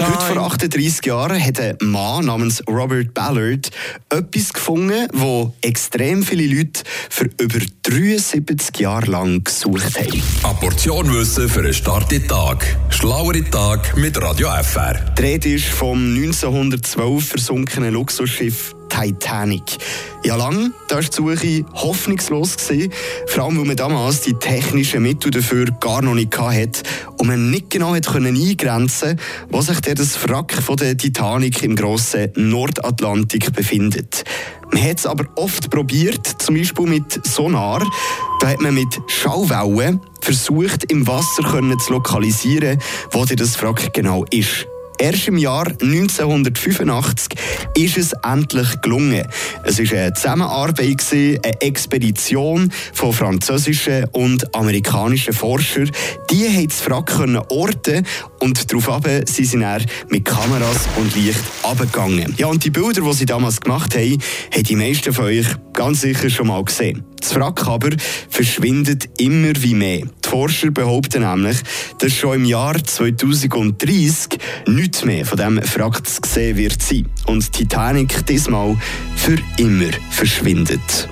Heute vor 38 Jahren hat ein Mann namens Robert Ballard etwas gefunden, wo extrem viele Leute für über 73 Jahre lang gesucht haben. Eine Portion Wissen für einen starken Tag. Schlauere Tag mit Radio FR. Die Rede ist vom 1912 versunkenen Luxusschiff Titanic. Ja, lang war die Suche hoffnungslos. Gewesen, vor allem, weil man damals die technischen Mittel dafür gar noch nicht hatte und man nicht genau können eingrenzen wo sich das Wrack von der Titanic im grossen Nordatlantik befindet. Man hat es aber oft probiert, zum Beispiel mit Sonar. Da hat man mit Schallwellen versucht, im Wasser zu lokalisieren, wo das Wrack genau ist. Erst im Jahr 1985 ist es endlich gelungen. Es war eine Zusammenarbeit, eine Expedition von französischen und amerikanischen Forschern. Die haben das Wrack orten und daraufhin sind sie dann mit Kameras und Licht abgegangen. Ja, und die Bilder, die sie damals gemacht haben, haben die meisten von euch ganz sicher schon mal gesehen. Das Wrack aber verschwindet immer wie mehr. Die Forscher behaupten nämlich, dass schon im Jahr 2030 nichts mehr von diesem Wrack zu sehen wird sein und Titanic diesmal für immer verschwindet.